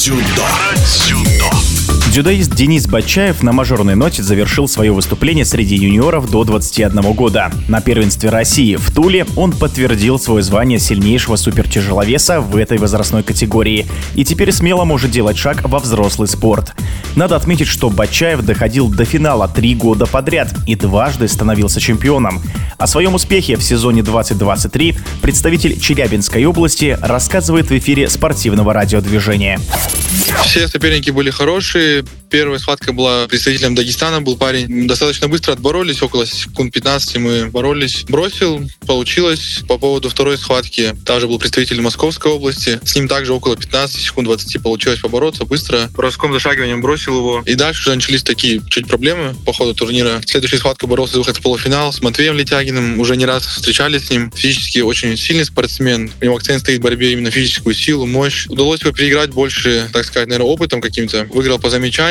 Про дзюдо. Дзюдоист Денис Бачаев на мажорной ноте завершил свое выступление среди юниоров до 21 года. На первенстве России в Туле он подтвердил свое звание сильнейшего супертяжеловеса в этой возрастной категории и теперь смело может делать шаг во взрослый спорт. Надо отметить, что Бачаев доходил до финала три года подряд и дважды становился чемпионом. О своем успехе в сезоне 2023 представитель Челябинской области рассказывает в эфире спортивного радиодвижения. Все соперники были хорошие. Первая схватка была представителем Дагестана, был парень. Достаточно быстро отборолись, около секунд 15 мы боролись. Бросил, получилось. По поводу второй схватки, также был представитель Московской области. С ним также около 15 секунд 20 получилось побороться быстро. Броском зашагиванием бросил его. И дальше уже начались такие чуть проблемы по ходу турнира. Следующая схватка боролся за выход в полуфинал с Матвеем Летягиным. Уже не раз встречались с ним. Физически очень сильный спортсмен. У него акцент стоит в борьбе именно физическую силу, мощь. Удалось его переиграть больше, так сказать, наверное, опытом каким-то. Выиграл по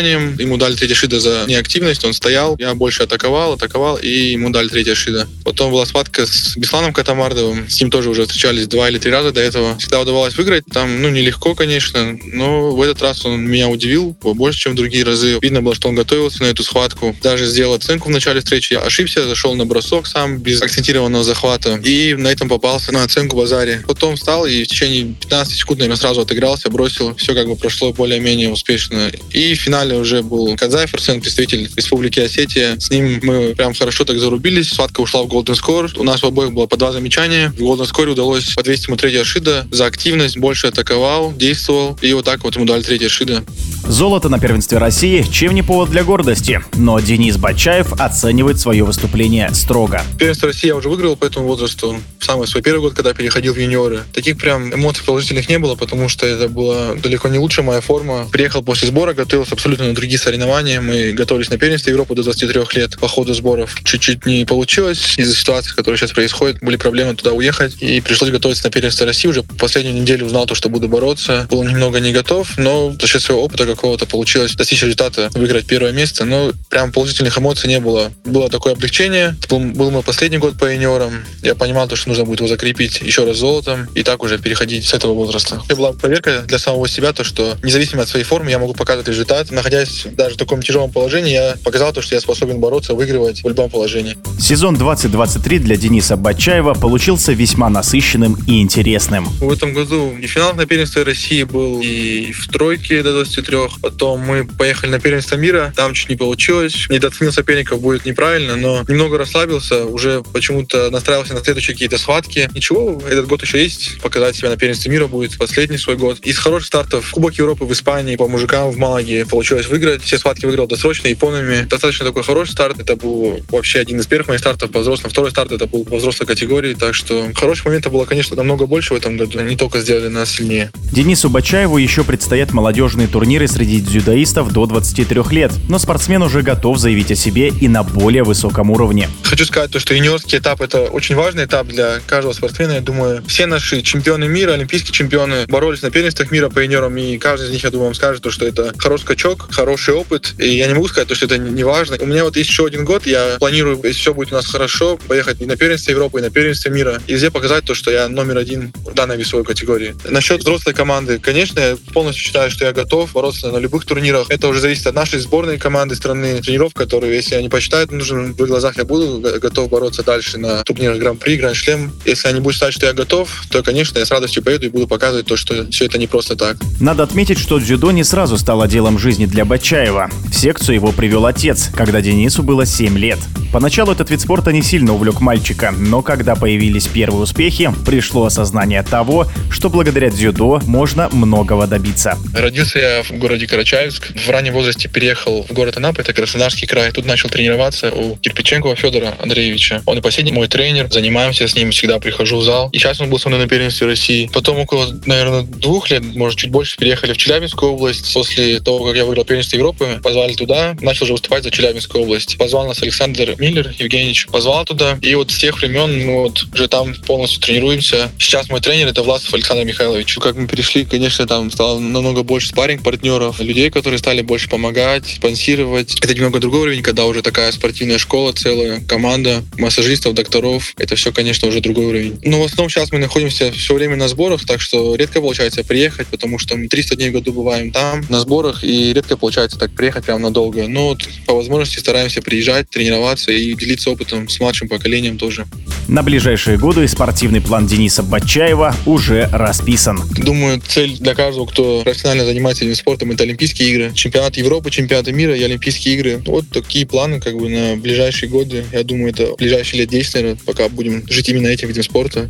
замечаниям. Ему дали третье шида за неактивность. Он стоял. Я больше атаковал, атаковал, и ему дали третье шида. Потом была схватка с Бесланом Катамардовым. С ним тоже уже встречались два или три раза до этого. Всегда удавалось выиграть. Там, ну, нелегко, конечно, но в этот раз он меня удивил больше, чем в другие разы. Видно было, что он готовился на эту схватку. Даже сделал оценку в начале встречи. Я ошибся, зашел на бросок сам без акцентированного захвата. И на этом попался на оценку в Азаре. Потом встал и в течение 15 секунд, наверное, сразу отыгрался, бросил. Все как бы прошло более-менее успешно. И в финале уже был Казаев Арсен, представитель Республики Осетия. С ним мы прям хорошо так зарубились. Схватка ушла в Golden Score. У нас в обоих было по два замечания. В Golden Score удалось подвесить ему третье шида за активность. Больше атаковал, действовал. И вот так вот ему дали третье шида. Золото на первенстве России – чем не повод для гордости. Но Денис Бачаев оценивает свое выступление строго. Первенство России я уже выиграл по этому возрасту. Самый свой первый год, когда переходил в юниоры. Таких прям эмоций положительных не было, потому что это была далеко не лучшая моя форма. Приехал после сбора, готовился абсолютно на другие соревнования. Мы готовились на первенство Европы до 23 лет. По ходу сборов чуть-чуть не получилось. Из-за ситуации, которая сейчас происходит, были проблемы туда уехать. И пришлось готовиться на первенство России. Уже последнюю неделю узнал то, что буду бороться. Был немного не готов, но за счет своего опыта какого-то получилось достичь результата, выиграть первое место. Но прям положительных эмоций не было. Было такое облегчение. Это был, был мой последний год по юниорам. Я понимал, то, что нужно будет его закрепить еще раз золотом и так уже переходить с этого возраста. Это была проверка для самого себя, то, что независимо от своей формы я могу показывать результат. Находясь даже в таком тяжелом положении, я показал то, что я способен бороться, выигрывать в любом положении. Сезон 2023 для Дениса Бачаева получился весьма насыщенным и интересным. В этом году и финал на первенстве России был, и в тройке до 23. Потом мы поехали на первенство мира, там чуть не получилось. Недооценил соперников будет неправильно, но немного расслабился, уже почему-то настраивался на следующие какие-то схватки. Ничего, этот год еще есть, показать себя на первенстве мира будет последний свой год. Из хороших стартов Кубок Европы в Испании по мужикам в Малаге получилось выиграть. Все схватки выиграл досрочно японами. Достаточно такой хороший старт. Это был вообще один из первых моих стартов по взрослым. Второй старт это был по взрослой категории. Так что хороших моментов было, конечно, намного больше в этом году. Они только сделали нас сильнее. Денису Бачаеву еще предстоят молодежные турниры среди дзюдоистов до 23 лет. Но спортсмен уже готов заявить о себе и на более высоком уровне. Хочу сказать, то, что юниорский этап это очень важный этап для каждого спортсмена. Я думаю, все наши чемпионы мира, олимпийские чемпионы боролись на первенствах мира по юниорам, и каждый из них, я думаю, вам скажет, что это хороший скачок, хороший опыт. И я не могу сказать, что это не важно. У меня вот есть еще один год, я планирую, если все будет у нас хорошо, поехать и на первенство Европы, и на первенство мира, и везде показать то, что я номер один в данной весовой категории. Насчет взрослой команды, конечно, я полностью считаю, что я готов бороться на любых турнирах. Это уже зависит от нашей сборной команды страны, тренеров, которые, если они посчитают нужным в их глазах, я буду готов бороться дальше на турнирах Гран-при, Гранд-шлем. Если они будут считать, что я готов, то, конечно, я с радостью поеду и буду показывать то, что все это не просто так. Надо отметить, что дзюдо не сразу стало делом жизни для Бачаева. В секцию его привел отец, когда Денису было 7 лет. Поначалу этот вид спорта не сильно увлек мальчика, но когда появились первые успехи, пришло осознание того, что благодаря дзюдо можно многого добиться. Родился я в городе Карачаевск. В раннем возрасте переехал в город Анапа, это Краснодарский край. Тут начал тренироваться у Кирпиченкова Федора Андреевича. Он и последний мой тренер. Занимаемся с ним, всегда прихожу в зал. И сейчас он был со мной на первенстве России. Потом около, наверное, двух лет, может, чуть больше, переехали в Челябинскую область. После того, как я выиграл первенство Европы, позвали туда. Начал уже выступать за Челябинскую область. Позвал нас Александр Миллер Евгеньевич. Позвал туда. И вот с тех времен мы вот уже там полностью тренируемся. Сейчас мой тренер это Власов Александр Михайлович. Как мы перешли, конечно, там стало намного больше спарринг партнеров партнеров, людей, которые стали больше помогать, спонсировать. Это немного другой уровень, когда уже такая спортивная школа целая, команда массажистов, докторов. Это все, конечно, уже другой уровень. Но в основном сейчас мы находимся все время на сборах, так что редко получается приехать, потому что мы 300 дней в году бываем там, на сборах, и редко получается так приехать прям надолго. Но вот по возможности стараемся приезжать, тренироваться и делиться опытом с младшим поколением тоже. На ближайшие годы спортивный план Дениса Батчаева уже расписан. Думаю, цель для каждого, кто профессионально занимается этим спортом, это Олимпийские игры. Чемпионат Европы, чемпионаты мира и Олимпийские игры. Вот такие планы как бы на ближайшие годы. Я думаю, это ближайшие лет 10, наверное, пока будем жить именно этим видом спорта.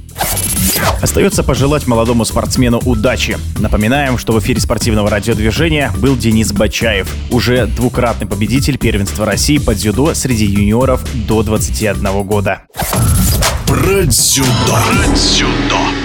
Остается пожелать молодому спортсмену удачи. Напоминаем, что в эфире спортивного радиодвижения был Денис Бачаев, уже двукратный победитель первенства России по дзюдо среди юниоров до 21 года. Про дзюдо. Про дзюдо.